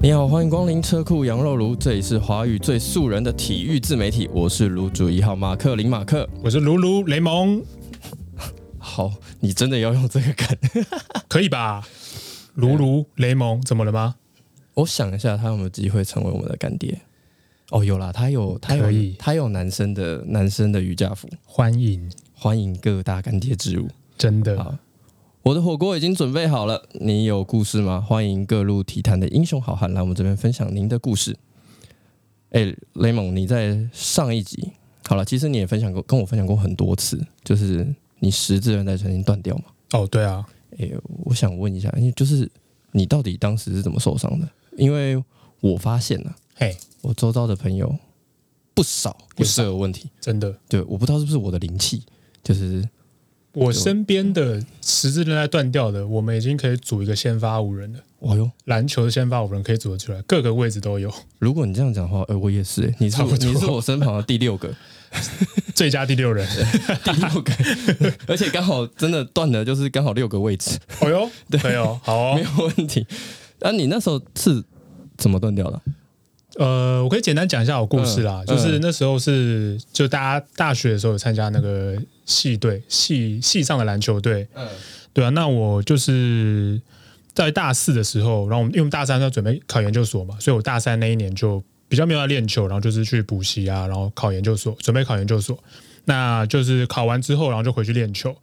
你好，欢迎光临车库羊肉炉，这里是华语最素人的体育自媒体，我是炉主一号马克林马克。我是卢卢雷蒙，好，你真的要用这个梗？可以吧？卢卢雷蒙怎么了吗？我想一下，他有没有机会成为我们的干爹？哦，有啦，他有，他有他有男生的男生的瑜伽服，欢迎，欢迎各大干爹之入。真的好我的火锅已经准备好了，你有故事吗？欢迎各路体坛的英雄好汉来我们这边分享您的故事。哎，雷蒙，你在上一集好了，其实你也分享过，跟我分享过很多次，就是你十字韧带曾经断掉嘛。哦，对啊，哎，我想问一下，因为就是你到底当时是怎么受伤的？因为我发现呢、嘿，我周遭的朋友不少有这个问题。真的，对，我不知道是不是我的灵气，就是我身边的十字韧带断掉的，我们已经可以组一个先发五人了。哦哟，篮球的先发五人可以组得出来，各个位置都有，如果你这样讲的话，呃，我也是、欸，你是差不多你是我身旁的第六个，最佳第六人。第六个，而且刚好真的断的就是刚好六个位置，哦哟，可以哦，好没哦。有问题。啊，你那时候是怎么断掉的？呃，我可以简单讲一下我故事啦，嗯就是那时候是就大家大学的时候有参加那个系队系系上的篮球队，嗯对啊，那我就是在大四的时候，然后我们因为我们大三要准备考研究所嘛，所以我大三那一年就比较没有在练球，然后就是去补习啊，然后考研究所，准备考研究所。那就是考完之后，然后就回去练球。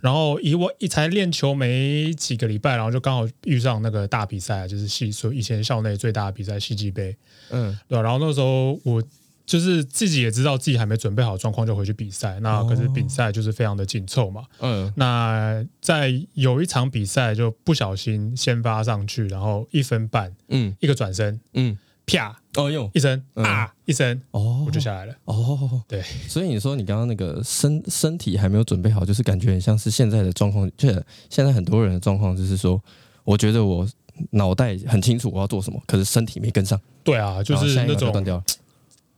然后以我一才练球没几个礼拜，然后就刚好遇上那个大比赛，就是系所以前校内最大的比赛系际杯，嗯，对啊、然后那时候我就是自己也知道自己还没准备好状况就回去比赛，那可是比赛就是非常的紧凑嘛，嗯，那在有一场比赛就不小心先发上去，然后一分半嗯。一个转身，嗯，啪哦哟，一声嗯。啊一声，哦，我就下来了。哦，对，所以你说你刚刚那个身身体还没有准备好，就是感觉很像是现在的状况，就是现在很多人的状况，就是说，我觉得我脑袋很清楚我要做什么，可是身体没跟上，对啊，就是那种断掉了。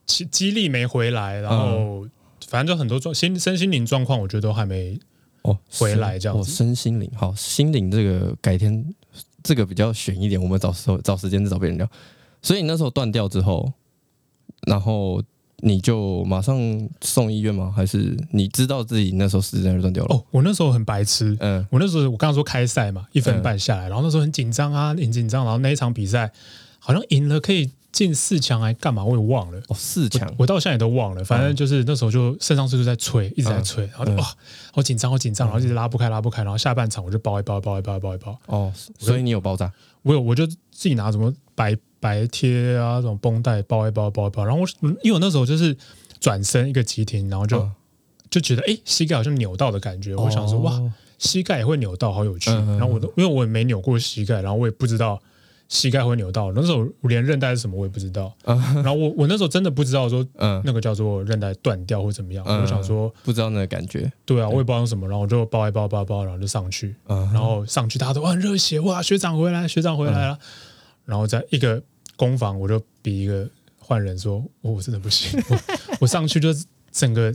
激激励没回来，然后反正就很多状心身心灵状况，我觉得都还没哦，回来这样子哦，身心灵好，心灵这个改天这个比较悬一点，我们找时候找时间再找别人聊。所以你那时候断掉之后，然后你就马上送医院吗？还是你知道自己那时候时间就断掉了？哦，我那时候很白痴，嗯我那时候我刚刚说开赛嘛，一分半下来，然后那时候很紧张啊，很紧张，然后那一场比赛好像赢了可以进四强，还干嘛我也忘了。哦，四强。我到现在也都忘了，反正就是那时候就肾上腺素在催，一直在催，然后就嗯。哇，好紧张，好紧张，然后一直拉不开，拉不开，然后下半场我就包一包，包一包，包一包，哦，所以你有包扎我有我就自己拿什么白白贴啊，这种绷带包一包，包一包，然后我嗯因为我那时候就是转身一个急停，然后就、嗯。就觉得哎膝盖好像扭到的感觉，我想说哇哦膝盖也会扭到，好有趣。然后我都因为我也没扭过膝盖，然后我也不知道膝盖会扭到，那时候我连韧带是什么我也不知道。然后我我那时候真的不知道说嗯，那个叫做韧带断掉或怎么样，嗯我想说不知道那个感觉，对啊，我也不知道用什么，然后我就抱一抱抱一抱，然后就上去，嗯，然后上去大家都哇很热血哇学长回来学长回来了，然后在一个攻防我就比一个换人说，哦我真的不行，我我上去就是整个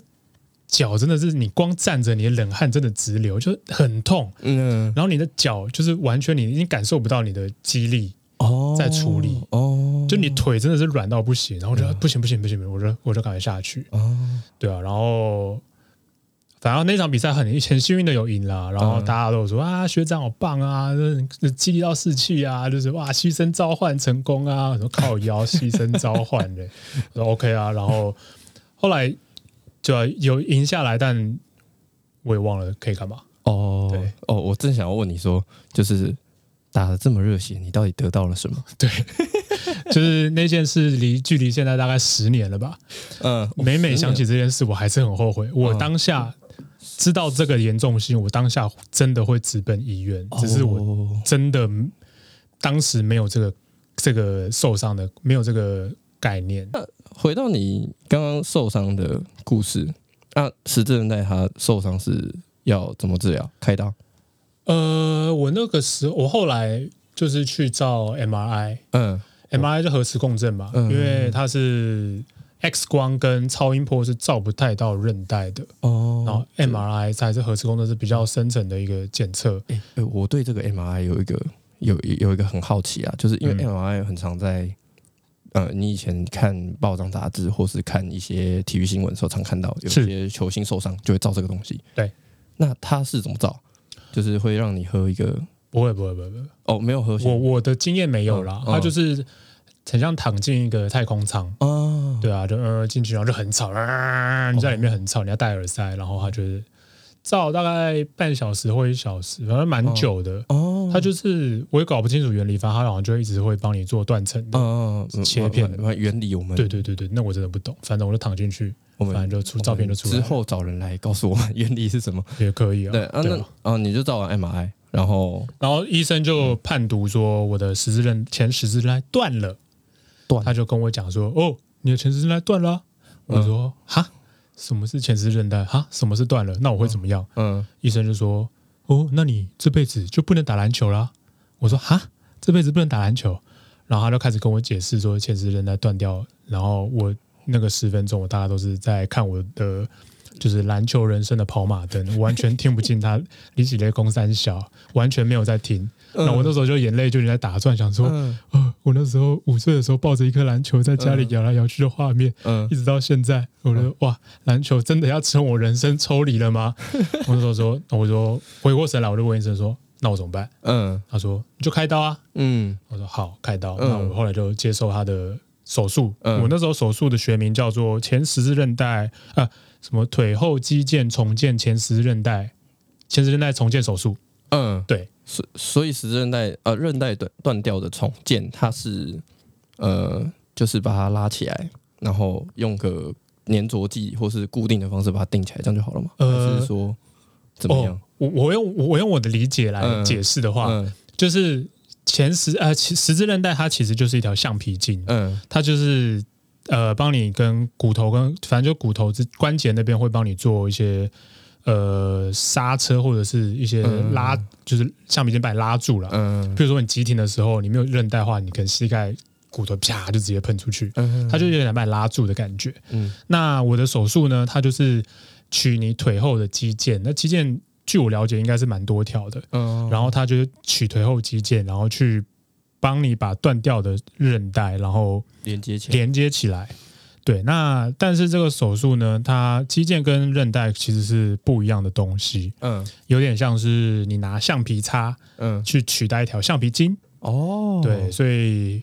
脚真的是你光站着你的冷汗真的直流，就很痛。嗯。然后你的脚就是完全你已经感受不到你的肌力，哦，在处理。哦，就你腿真的是软到不行，然后我就不行不行不行，不行我就我就赶快下去，哦，对啊，然后反正那场比赛很很幸运的有赢啦，然后嗯大家都有说啊学长好棒啊，就是激励到士气啊，就是哇牺牲召唤成功啊，什么靠腰 牺牲召唤的，我说 OK 啊，然后后来就要有赢下来，但我也忘了可以干嘛。哦对，哦，我正想要问你说，就是打的这么热血，你到底得到了什么？对，就是那件事离距离现在大概十年了吧。嗯，每每想起这件事，我还是很后悔。我当下知道这个严重性，我当下真的会直奔医院，只是我哦真的当时没有这个这个受伤的，没有这个概念。那回到你刚刚受伤的故事，那十字韧带它受伤是要怎么治疗？开刀？呃，我那个时候，我后来就是去照 MRI，MRI 嗯。就核磁共振嘛，嗯。因为它是 X 光跟超音波是照不太到韧带的，哦，然后 MRI 才是核磁共振是比较深层的一个检测。哎、呃我对这个 MRI 有一个有有一个很好奇啊，就是因为嗯。MRI 很常在、呃，你以前看报章杂志或是看一些体育新闻的时候，常看到有些球星受伤就会照这个东西。对，那他是怎么照？就是会让你喝一个不会不会不会不会，哦，没有喝我我的经验没有啦，嗯它就是很像躺进一个太空舱。啊，对啊，就呃进去，然后就很吵，啊、你在里面很吵，你要戴耳塞，然后它就是照大概半小时或一小时，反正蛮久的。哦，它就是我也搞不清楚原理，反正它好像就一直会帮你做断层的。嗯嗯切片嗯嗯原理我们对对对对，那我真的不懂，反正我就躺进去，我们反正就出照片就出来之后找人来告诉我们原理是什么。也可以啊。对啊，那啊啊你就照完 MRI，然后然后医生就判读说我的十字韧前十字韧带断了，断他就跟我讲说：“哦，你的前十字韧带断了啊、我说：“哈，什么是前十字韧带？哈，什么是断了？那我会怎么样？”嗯医生就说：“哦，那你这辈子就不能打篮球啦。”我说：“哈，这辈子不能打篮球。”然后他就开始跟我解释说前十字韧带断掉，然后我那个十分钟，我大家都是在看我的就是篮球人生的跑马灯，我完全听不进他李喜雷公三小，完全没有在听。那我那时候就眼泪就在打转，想说，嗯呃，我那时候五岁的时候抱着一颗篮球在家里摇来摇去的画面，嗯一直到现在，我觉得哇，篮球真的要从我人生抽离了吗？我那时候说，我说回过神来，我就问医生说，那我怎么办？嗯他说你就开刀啊。嗯我说好，开刀。嗯那我后来就接受他的手术。嗯我那时候手术的学名叫做前十字韧带啊，什么腿后肌腱重建前十字韧带前十字韧带重建手术。嗯，对，所所以十字韧带呃韧带断断掉的重建，它是呃就是把它拉起来，然后用个粘着剂或是固定的方式把它定起来，这样就好了嘛？呃还是说怎么样哦？，我我用我用我的理解来嗯解释的话，嗯就是前十呃其十字韧带它其实就是一条橡皮筋，嗯它就是呃帮你跟骨头跟反正就骨头之关节那边会帮你做一些呃刹车或者是一些嗯拉，就是橡皮筋把你拉住了。嗯比如说你急停的时候，你没有韧带的话，你可能膝盖骨头啪就直接喷出去，嗯，它就有点把你拉住的感觉。嗯那我的手术呢，它就是取你腿后的肌腱，那肌腱据我了解应该是蛮多条的，嗯，然后他就是取腿后肌腱，然后去帮你把断掉的韧带，然后连接起来，连接起来。对，那但是这个手术呢，它肌腱跟韧带其实是不一样的东西，嗯。有点像是你拿橡皮擦嗯。去取代一条橡皮筋。哦，对，所以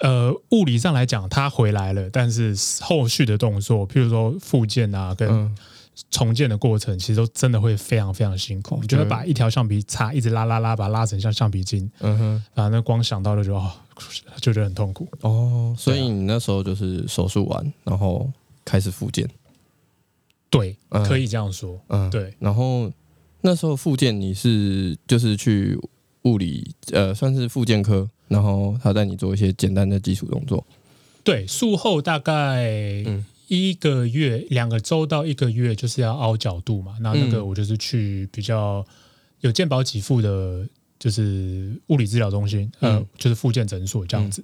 呃，物理上来讲，它回来了，但是后续的动作，譬如说复健啊，跟嗯重建的过程，其实都真的会非常非常辛苦。你就会把一条橡皮擦一直拉拉拉，把它拉成像橡皮筋嗯哼啊，那光想到了就哦，就觉得很痛苦。哦，所以你那时候就是手术完，然后开始复健，对，嗯可以这样说。嗯，对，然后那时候复健你是就是去物理呃算是复健科，然后他带你做一些简单的基础动作。对，术后大概嗯一个月、两个周到一个月，就是要凹角度嘛。那那个嗯我就是去比较有健保给付的，就是物理治疗中心，呃嗯，就是复健诊所这样子。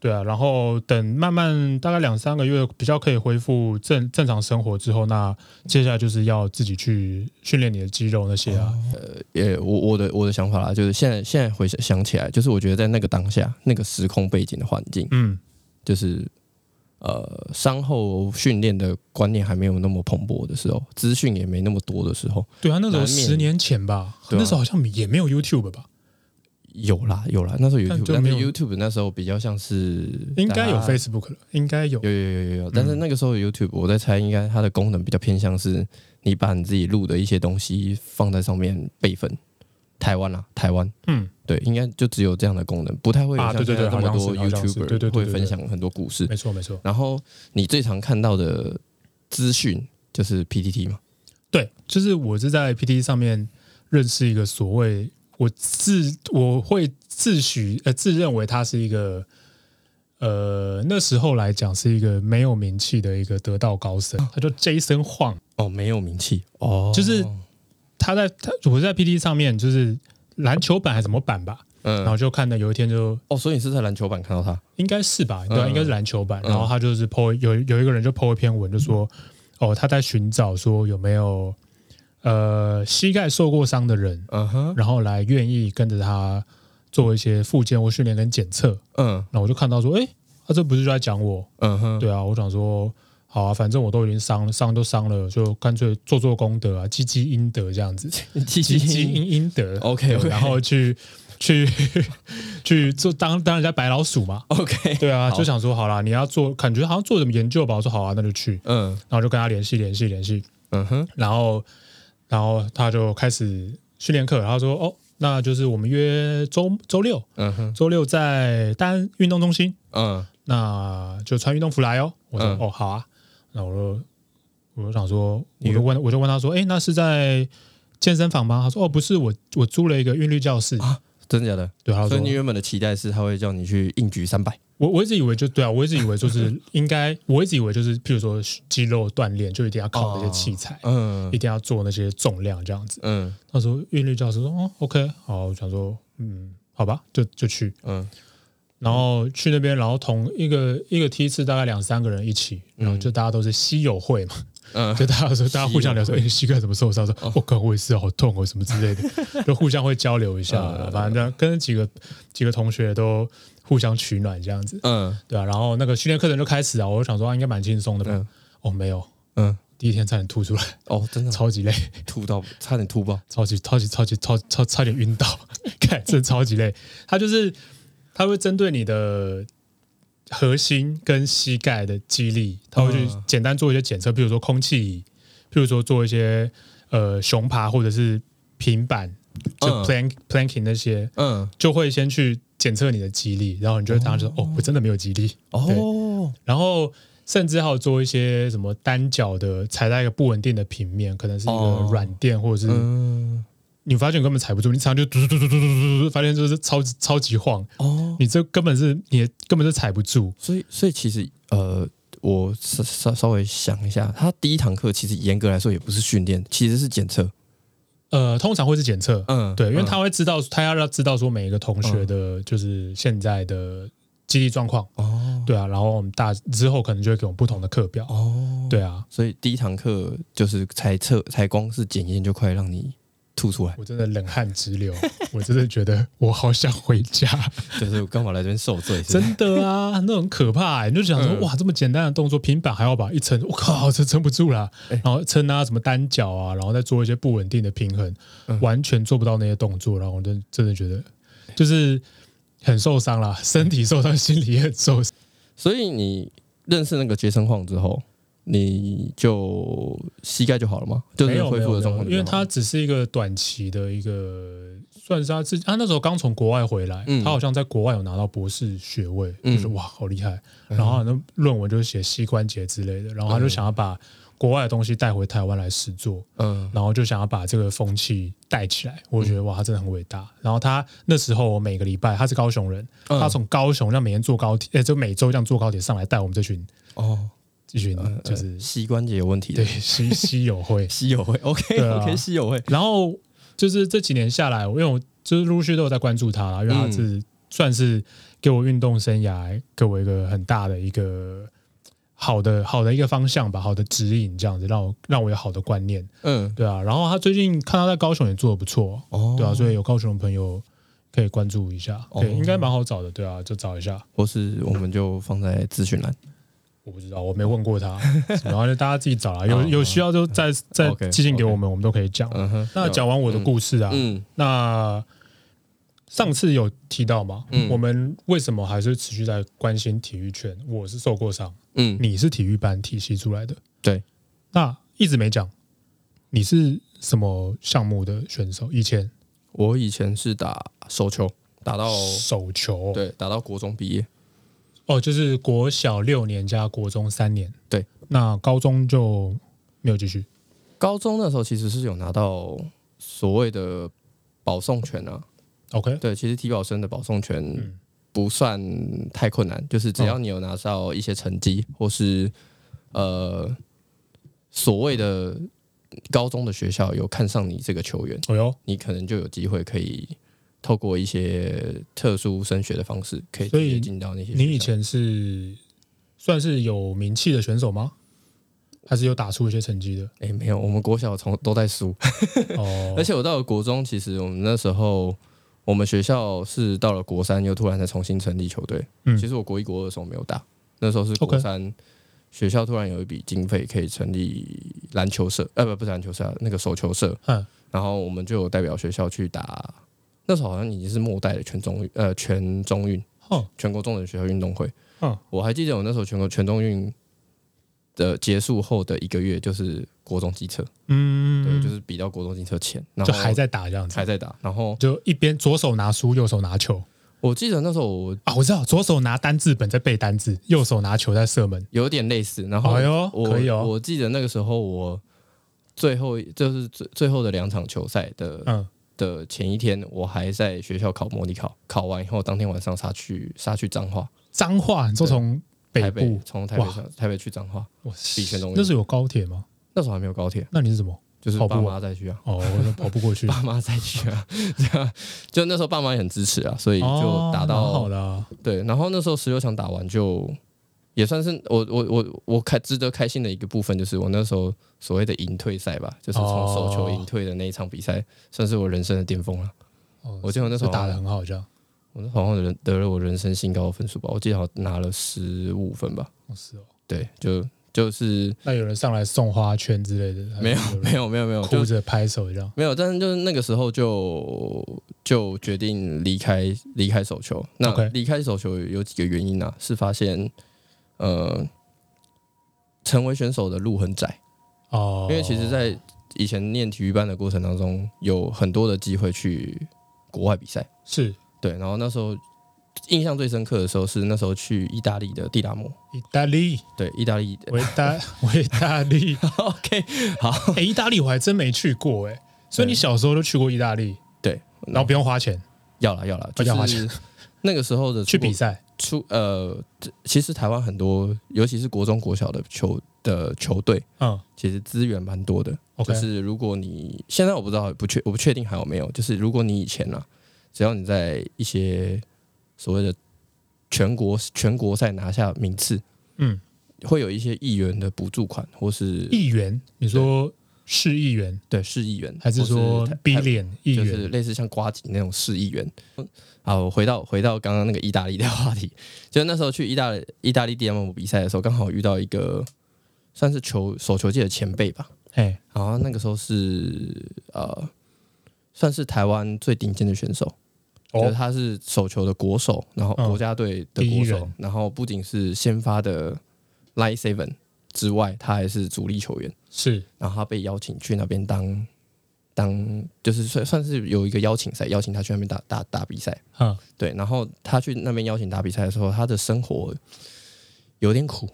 对啊，然后等慢慢大概两三个月比较可以恢复正正常生活之后，那接下来就是要自己去训练你的肌肉那些啊。呃也我我的我的想法啦，就是现在现在回想想起来，就是我觉得在那个当下那个时空背景的环境，嗯，就是呃伤后训练的观念还没有那么蓬勃的时候，资讯也没那么多的时候，对啊，那时候十年前吧，啊那时候好像也没有 YouTube 吧，有啦有啦，那时候但 YouTube，但是就没有 YouTube 那时候比较像是应该有 Facebook 了，应该有。有有有有有，但是那个时候的 YouTube，我在猜，应该它的功能比较偏向是，你把你自己录的一些东西放在上面备份。台湾啦，台湾。嗯，对，应该就只有这样的功能，不太会有像现在这么多 YouTuber 会分享很多故事。没错没错。然后你最常看到的资讯就是 PTT 嘛，对，就是我是在 PT 上面认识一个所谓我自我会自诩呃自认为他是一个呃那时候来讲是一个没有名气的一个得道高僧，他叫 Jason Huang，哦，没有名气哦，就是他在他我在 PT 上面就是篮球版还是什么版吧，嗯然后就看到有一天就哦，所以你是在篮球版看到他？应该是吧，对、啊，嗯应该是篮球版。嗯然后他就是 po 有有一个人就 po 一篇文，就说哦他在寻找说有没有呃膝盖受过伤的人，嗯哼，然后来愿意跟着他做一些复健或训练跟检测。嗯然后我就看到说，哎，他、这不是就在讲我？嗯哼，对啊，我想说。好啊，反正我都已经伤了，伤都伤了，就干脆做做功德啊，积积阴德这样子，积积积阴阴德。对然后去去 去做当当人家白老鼠嘛。OK，对啊，就想说好啦，你要做，感觉好像做什么研究吧。我说好啊，那就去，嗯。然后就跟他联系联系联系，嗯哼，然后然后他就开始训练课，然后说哦，那就是我们约周周六，嗯哼，周六在单运动中心，嗯。那就穿运动服来哦。我说、嗯。哦好啊，那我就我就想说，你我就问我就问他说，哎，那是在健身房吗？他说哦不是，我我租了一个韵律教室。真的假的？对，他说所以你原本的期待是他会叫你去硬举三百，我我一直以为就对啊，我一直以为就是 应该，我一直以为就是，譬如说肌肉锻炼就一定要靠那些器材，嗯一定要做那些重量这样子。嗯那时候韵律教师说哦，OK，好，我想说嗯，好吧，就就去，嗯然后去那边，然后同一个一个梯次大概两三个人一起，然后就大家都是稀有会嘛，嗯，就大家说 大家互相聊说，哎，膝盖怎么受伤？说我靠，我也是好痛哦，什么之类的，就互相会交流一下嗯，反正跟几个几个同学都互相取暖这样子。嗯对啊，然后那个训练课程就开始啊，我就想说、啊、应该蛮轻松的吧。嗯哦，没有，嗯，第一天差点吐出来，哦，真的超级累，吐到差点吐爆，超级超级超级超超差点晕倒，看真的超级累。他就是它会针对你的核心跟膝盖的肌力，它会去嗯。简单做一些检测，比如说空气椅，譬如说做一些呃熊爬或者是平板，就嗯。plank、planking 那些，嗯。就会先去检测你的肌力，然后你就会当时说哦。我真的没有肌力。哦，然后甚至还有做一些什么单脚的踩在一个不稳定的平面，可能是一个哦。软垫，或者是嗯你发现你根本踩不住，你踩上就嘟嘟嘟嘟嘟嘟嘟，发现就是超级超级晃，哦，你这根本是你根本是踩不住。所以所以其实呃。我稍稍稍微想一下，他第一堂课其实严格来说也不是训练，其实是检测。呃，通常会是检测，嗯，对，因为嗯他会知道，他要要知道说每一个同学的就是现在的肌力状况，哦。对啊，然后我们大之后可能就会给我们不同的课表，哦，对啊，所以第一堂课就是才测，才光是检验就快让你吐出来，我真的冷汗直流，我真的觉得我好想回家。就是我干嘛来这边受罪？真的啊，那很可怕、欸。你就想说，嗯哇，这么简单的动作，平板还要把一撑，我靠，这撑不住啦。哎然后撑啊，什么单脚啊，然后再做一些不稳定的平衡，嗯完全做不到那些动作。然后我真真的觉得，就是很受伤啦，身体受伤，心里也很受伤。所以你认识那个杰森晃之后，你就膝盖就好了吗？就是没有状况因为他只是一个短期的一个，算是他自己，他那时候刚从国外回来，嗯他好像在国外有拿到博士学位，嗯就是哇，好厉害。然后那论文就是写膝关节之类的，然后他就想要把国外的东西带回台湾来实做，嗯然后就想要把这个风气带起来。我觉得哇，他真的很伟大。然后他那时候我每个礼拜，他是高雄人，嗯他从高雄这样每天坐高铁，呃，就每周这样坐高铁上来带我们这群哦，这群呃就是呃膝关节有问题。的对膝 膝有会。膝有会，OK 对啊。OK，稀有会，然后就是这几年下来，因为我就是陆续都有在关注他啦，因为他嗯。是算是给我运动生涯给我一个很大的一个好的好的一个方向吧，好的指引，这样子让我让我有好的观念，嗯。对啊。然后他最近看他在高雄也做的不错，哦，对啊，所以有高雄的朋友可以关注一下，哦。对，应该蛮好找的，对啊，就找一下。或是我们就放在资讯栏，我不知道，我没问过他，然后就大家自己找啊，有哦有需要就再再寄信给我们，我们都可以讲。那讲完我的故事啊，嗯。那上次有提到嘛，嗯。我们为什么还是持续在关心体育圈？我是受过伤，嗯，你是体育班体系出来的，对，那一直没讲，你是什么项目的选手？以前？我以前是打手球，打到手球，对，打到国中毕业，哦，就是国小六年加国中三年，对，那高中就没有继续。高中那时候其实是有拿到所谓的保送权啊，OK，对，其实体保生的保送权嗯。不算太困难，就是只要你有拿到一些成绩，或是呃所谓的高中的学校有看上你这个球员，哦哟，你可能就有机会可以透过一些特殊升学的方式，可以进到那些。你以前是算是有名气的选手吗？还是有打出一些成绩的？哎、没有，我们国小从都在输，哦，而且我到了国中，其实我们那时候我们学校是到了国三又突然再重新成立球队。嗯其实我国一国二的时候没有打，那时候是国三学校突然有一笔经费可以成立篮球社，呃不不是篮球社啊，那个手球社，嗯，然后我们就有代表学校去打。那时候好像已经是末代的全中运呃全中运哦，全国中等学校运动会。嗯，我还记得我那时候全国全中运的结束后的一个月就是国中机测，嗯，对，就是比到国中机测前，然后就还在打这样子。还，在打。然后就一边左手拿书，右手拿球。我记得那时候我啊，我知道，左手拿单字本在背单字，右手拿球在射门。有点类似，然后哎呦我可以哦。我记得那个时候我最后就是最最后的两场球赛的、嗯，的前一天，我还在学校考模拟考，考完以后当天晚上杀去杀去彰化，彰化，你说从北台北部，从台北哇上台北去彰化，哇比全中运那是有高铁吗？那时候还没有高铁，那你是什么？就是爸跑步啊妈再去啊。哦，我说跑不过去，爸妈再去啊，这样就那时候爸妈也很支持啊，所以就哦蛮打到、好的啊，对，然后那时候十六强打完就也算是我我我我开值得开心的一个部分，就是我那时候所谓的隐退赛吧，就是从手球隐退的那一场比赛，算是我人生的巅峰了。哦我记得我那时候打的很好，这样。我那好像人得了我人生新高的分数吧，我记得好像拿了十五分吧。哦，是哦。对，就就是那有人上来送花圈之类的？没有没有没有没有，就哭着拍手这样。没有，但是就是那个时候就就决定离开离开手球。那离开手球有几个原因啊？是发现呃，成为选手的路很窄，哦，因为其实，在以前念体育班的过程当中，有很多的机会去国外比赛。是。对，然后那时候印象最深刻的时候是那时候去意大利的蒂达摩，意大利，对，意大利。的。维大维大利，OK，好，哎，意大利我还真没去过哎，所以你小时候都去过意大利，对，然后不用花钱？要了要了，哦要花钱。就是那个时候的去比赛。出呃，这其实台湾很多，尤其是国中、国小的球的球队，嗯。其实资源蛮多的。就是如果你现在我不知道不确我不确定还有没有，就是如果你以前啊，只要你在一些所谓的全国全国赛拿下名次，嗯，会有一些议员的补助款，或是议员，你说市议员。对市议员，还是说或台 B 台脸议员？就是员？类似像瓜吉那种市议员。好，回到回到刚刚那个意大利的话题，就那时候去意大利意大利 DM 比赛的时候，刚好遇到一个算是球手球界的前辈吧。哎，然后那个时候是呃，算是台湾最顶尖的选手，就是哦，他是手球的国手，然后嗯。国家队的国手人，然后不仅是先发的 Line Seven 之外，他还是主力球员。是然后他被邀请去那边当当，就是算算是有一个邀请赛，邀请他去那边打打打比赛。嗯，对，然后他去那边邀请打比赛的时候，他的生活有点苦，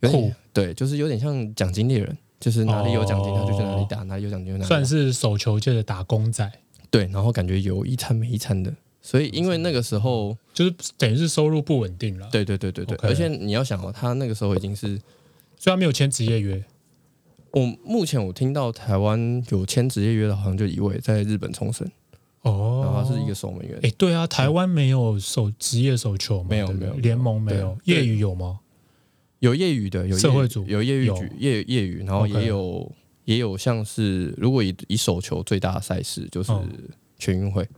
有点苦对，就是有点像奖金猎人，就是哪里有奖金他就去哪里哦打，哪里有奖金就哪里打。算是手球界的打工仔，对，然后感觉有一餐没一餐的，所以因为那个时候，就是等于是收入不稳定了，对对对对对而且你要想哦，他那个时候已经是所以他没有签职业约。我目前我听到台湾有签职业约的，好像就一位在日本冲绳，哦，然后他是一个守门员。哎，对啊，台湾没有手职业手球吗？没有没有联盟没有，对。业余有吗？有业余的，有业社会组？有业余有局，业业余，然后也有也有像是如果以以手球最大的赛事就是嗯。全运会，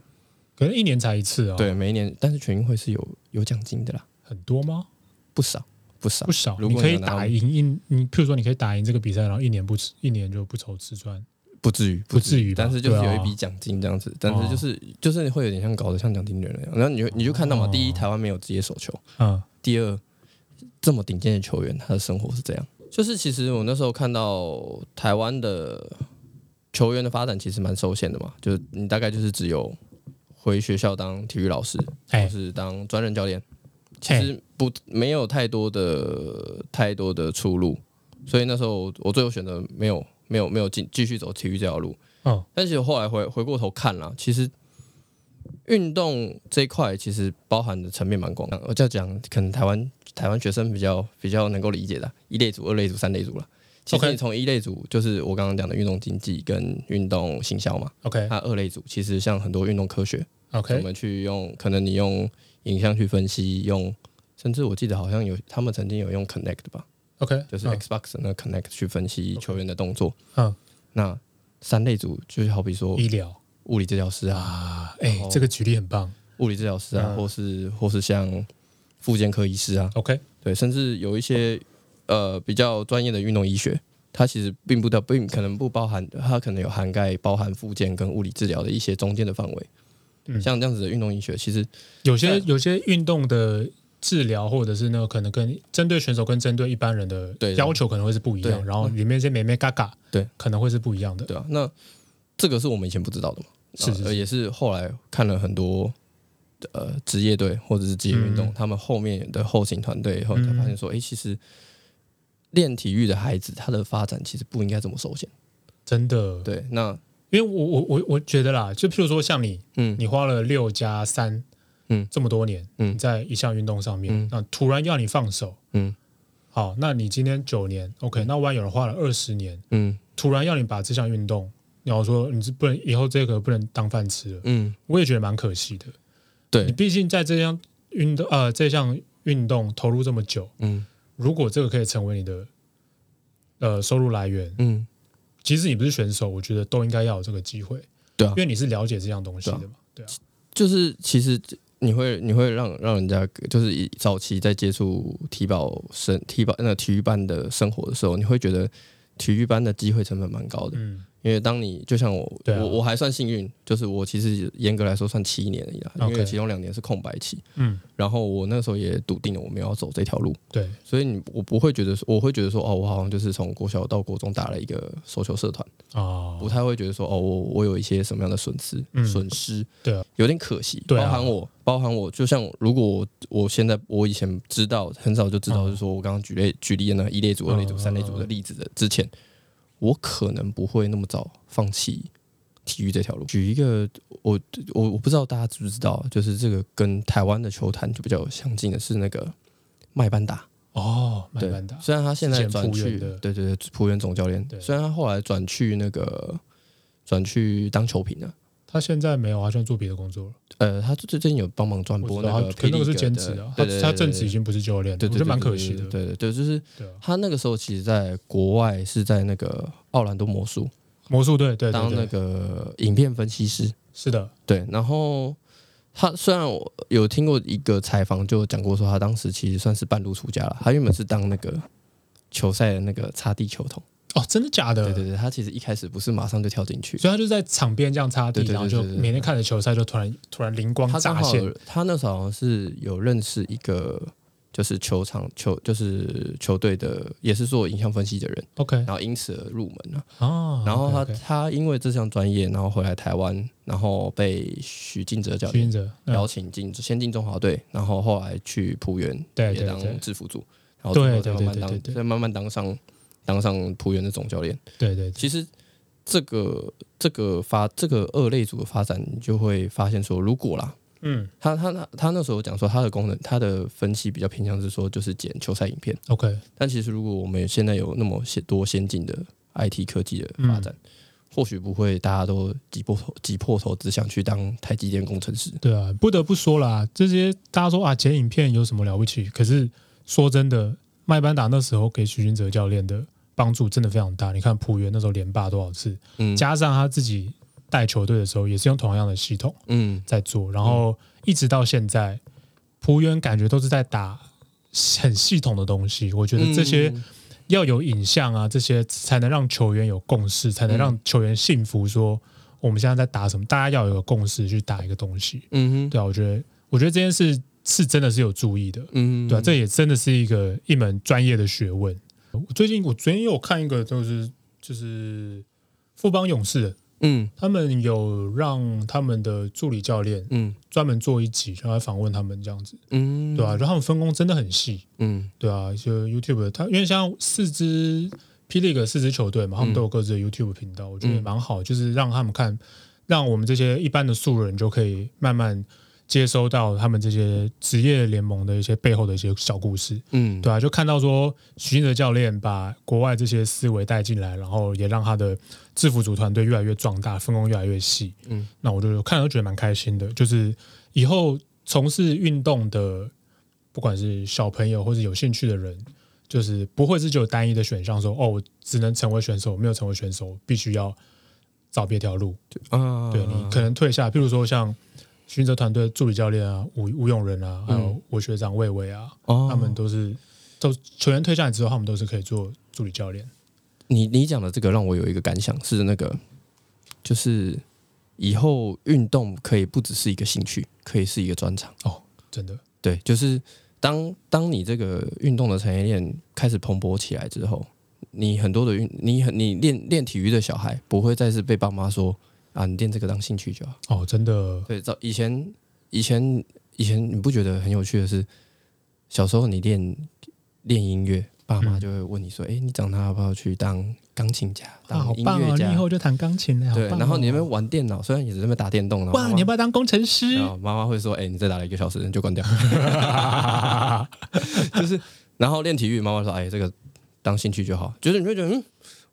可能一年才一次啊，，对，每一年，但是全运会是有有奖金的啦，很多吗？不少不少。不，少，如你可以果你有拿到打赢一，你譬如说你可以打赢这个比赛，然后一年不吃，一年就不愁吃穿。不至于不至于但是就是有一笔奖金这样子，但是就是就是会有点像搞得像奖金人那样，然后你就你就看到嘛，哦第一台湾没有职业手球，嗯，第二，这么顶尖的球员，他的生活是这样。就是其实我那时候看到台湾的球员的发展其实蛮受限的嘛，就是你大概就是只有回学校当体育老师，哎。或是当专任教练，其实不没有太多的太多的出路。所以那时候我最后选择没有没有没有继继续走体育这条路。嗯，但是后来回回过头看了，其实运动这一块其实包含的层面蛮广。我就要讲，可能台湾台湾学生比较比较能够理解的一类组、二类组、三类组了。其实你从一类组就是我刚刚讲的运动经济跟运动行销嘛，OK，那二类组其实像很多运动科学，怎 OK，么去用？可能你用影像去分析，用甚至我记得好像有他们曾经有用 Connect 吧，OK，就是嗯。Xbox 的那个 Connect 去分析球员的动作。嗯，那三类组就是好比说医疗。物理治疗师啊，啊，哎然后，这个举例很棒。物理治疗师啊，嗯。或是或是像复健科医师啊，OK，对，甚至有一些呃比较专业的运动医学，它其实并不的并可能不包含，它可能有涵盖包含复健跟物理治疗的一些中间的范围。嗯。像这样子的运动医学，其实有些有些运动的治疗，或者是那个可能跟针对选手跟针对一般人的对要求可能会是不一样，然后里面一些美美嘎嘎，对，可能会是不一样的。对啊，那这个是我们以前不知道的嘛，是是是。呃也是后来看了很多呃职业队或者是职业运动，嗯。他们后面的后勤团队以后才发现说，哎、其实练体育的孩子他的发展其实不应该这么受限。真的，对，那因为我我我我觉得啦，就譬如说像你，嗯。你花了六加三，嗯。这么多年，嗯。在一项运动上面嗯，那突然要你放手，嗯。好，那你今天九年，OK，那万一有人花了二十年，嗯。突然要你把这项运动，然后说你是不能以后这个不能当饭吃了，嗯，我也觉得蛮可惜的。对。你，毕竟在这项运动呃这项运动投入这么久，嗯。如果这个可以成为你的呃收入来源，嗯，即使你不是选手，我觉得都应该要有这个机会，对啊。因，为你是了解这样东西的嘛，对啊，就是其实你会你会让让人家就是以早期在接触体保生体保那个体育班的生活的时候，你会觉得体育班的机会成本蛮高的，嗯因为当你就像我，啊。我我还算幸运，就是我其实严格来说算七年而已啦，因为其中两年是空白期，嗯，然后我那时候也笃定了我没有要走这条路，对，所以你我不会觉得说，我会觉得说，哦，我好像就是从国小到国中打了一个手球社团，哦，不太会觉得说，哦，我我有一些什么样的损失嗯损失，对啊，有点可惜。对啊包含我，包含我，就像如果我我现在我以前知道很早就知道，嗯。就是说我刚刚举例举例的那一类组、二类组、嗯三类组的例子的之前，我可能不会那么早放弃体育这条路。举一个，我我我不知道大家知不知道，就是这个跟台湾的球坛就比较相近的是那个麦班达。哦，麦对班达，虽然他现在转去，对对对，浦原总教练对。虽然他后来转去那个转去当球评了，他现在没有，他现在做别的工作了。呃，他最最近有帮忙转播我知道他，那个可那个是兼职啊，他对对对他正职已经不是教练了，对对，我觉得蛮可惜的。对对对，就是他那个时候其实在国外是在那个奥兰多魔术魔术队，对对当那，个影片分析师，是的，对，然后。他虽然我有听过一个采访，就讲过说他当时其实算是半路出家了。他原本是当那个球赛的那个擦地球童，哦，真的假的？对对对，他其实一开始不是马上就跳进去，所以他就在场边这样擦地，对对对然后就对对对。每天看着球赛，就突然突然灵光乍现。他那时候好像是有认识一个就是球场球就是球队的，也是做影像分析的人，OK。然后因此而入门了。哦，然后他他因为这项专业，然后回来台湾，然后被许晋哲邀请进先进中华队，然后后来去浦原也当对对对。制服组，然后最后再对对慢慢当对对。对再慢慢当上当上浦原的总教练。对对对，其实这个这个发这个二类组的发展，你就会发现说，如果啦，嗯他他那他那时候讲说，他的功能，他的分析比较偏向是说，就是剪球赛影片。，OK，但其实如果我们现在有那么些多先进的 IT 科技的发展，嗯或许不会大家都挤破头挤破头只想去当台积电工程师。对啊，不得不说啦，这些大家说啊，剪影片有什么了不起？可是说真的，麦班达那时候给徐君哲教练的帮助真的非常大。你看浦原那时候连霸多少次，嗯加上他自己带球队的时候，也是用同样的系统嗯在做，然后一直到现在，浦原感觉都是在打很系统的东西。我觉得这些嗯要有影像啊，这些才能让球员有共识，才能让球员信服说我们现在在打什么，大家要有个共识去打一个东西。嗯哼对啊，我觉得我觉得这件事是真的是有注意的，嗯。对啊，这也真的是一个一门专业的学问。我最近我昨天有看一个，就是就是富邦勇士，嗯。他们有让他们的助理教练嗯。专门做一集，然后来访问他们这样子，嗯。对啊，就他们分工真的很细，嗯。对啊，就 YouTube 他因为像四支霹雳 e 四支球队嘛，他们都有各自的 YouTube 频道，我觉得也蛮好，就是让他们看，让我们这些一般的素人就可以慢慢接收到他们这些职业联盟的一些背后的一些小故事，嗯，对啊，就看到说许晋哲教练把国外这些思维带进来，然后也让他的制服组团队越来越壮大，分工越来越细。嗯，那我就看了都觉得蛮开心的。就是以后从事运动的，不管是小朋友或者有兴趣的人，就是不会是只有单一的选项，说哦，我只能成为选手，没有成为选手，必须要找别条路。啊，对你可能退下，譬如说像巡哲团队助理教练啊，吴吴永仁啊，还有我学长魏巍啊，哦，他们都是都球员退下来之后，他们都是可以做助理教练。你你讲的这个让我有一个感想，是那个就是以后运动可以不只是一个兴趣，可以是一个专长。哦，真的，对，就是当当你这个运动的产业链开始蓬勃起来之后，你很多的运，你很你练练体育的小孩不会再是被爸妈说啊，你练这个当兴趣就好。哦，真的，对，早以前以前以前你不觉得很有趣的是，小时候你练练音乐，爸妈嗯就会问你说，哎、你长大要不要去当钢琴家、当音！乐家？你以后就弹钢琴了，好对，然后你那边哦玩电脑，虽然也是在那边打电动，哇，你要不要当工程师？然后妈妈会说：“哎、你再打了一个小时，你就关掉。” 就是，然后练体育，妈妈说：“哎，这个当兴趣就好。”就是你会觉得，嗯，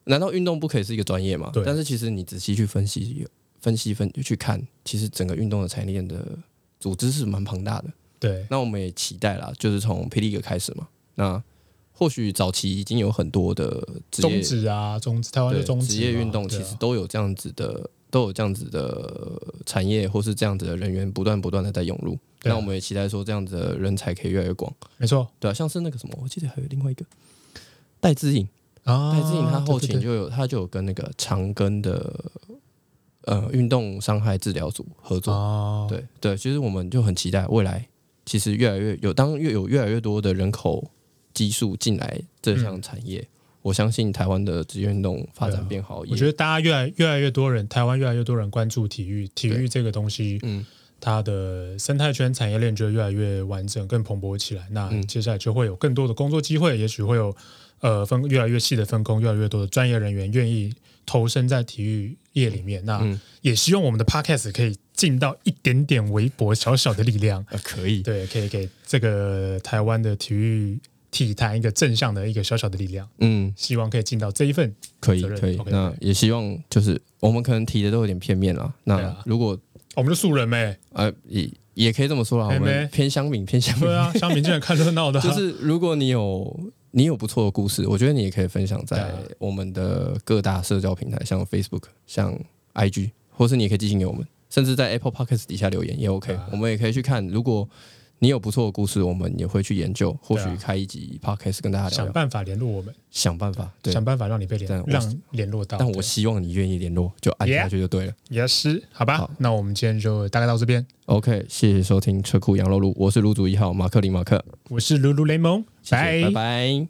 难道运动不可以是一个专业吗？对但是其实你仔细去分析、分析、分去看，其实整个运动的产业链的组织是蛮庞大的。对，那我们也期待啦，就是从霹雳哥开始嘛。那或许早期已经有很多的职业中职啊，中职，台湾的中职职业运动其实都有这样子的，都有这样子的产业或是这样子的人员不断不断的在涌入。那我们也期待说，这样子的人才可以越来越广。没错对啊，像是那个什么，我记得还有另外一个戴资颖，啊，戴资颖他后勤就有他就有跟那个长庚的呃运动伤害治疗组合作。哦，对对，其实我们就很期待未来，其实越来越有当越有越来越多的人口基数进来这项产业，我相信台湾的职业运动发展变好也。我觉得大家越来越来越多人，台湾越来越多人关注体育，体育这个东西，嗯，它的生态圈产业链就会越来越完整、更蓬勃起来。那嗯接下来就会有更多的工作机会，也许会有呃分越来越细的分工，越来越多的专业人员愿意投身在体育业里面。那嗯。也希望我们的 podcast 可以尽到一点点微薄小小的力量，呃，可以，对，可以给这个台湾的体育体坛一个正向的一个小小的力量。嗯，希望可以尽到这一份可以可以。那也希望就是我们可能提的都有点片面了。那如果我们的素人妹，呃也也可以这么说啊，我们偏乡民偏乡民。对，啊，乡民竟然看热闹的啊，就是如果你有你有不错的故事，我觉得你也可以分享在我们的各大社交平台，像 Facebook、像 IG，或是你也可以寄信给我们，甚至在 Apple Podcast 底下留言也 OK，、啊我们也可以去看。如果你有不错的故事，我们也会去研究，或许开一集 Podcast 跟大家聊聊，想办法联络我们，想办法。对，想办法让你被联让联络到。但我希望你愿意联络，就按下去就对了。也是好吧好，那我们今天就大概到这边。OK，谢谢收听车库羊肉路，我是卤主一号马克林马克，我是卢卢雷蒙，拜拜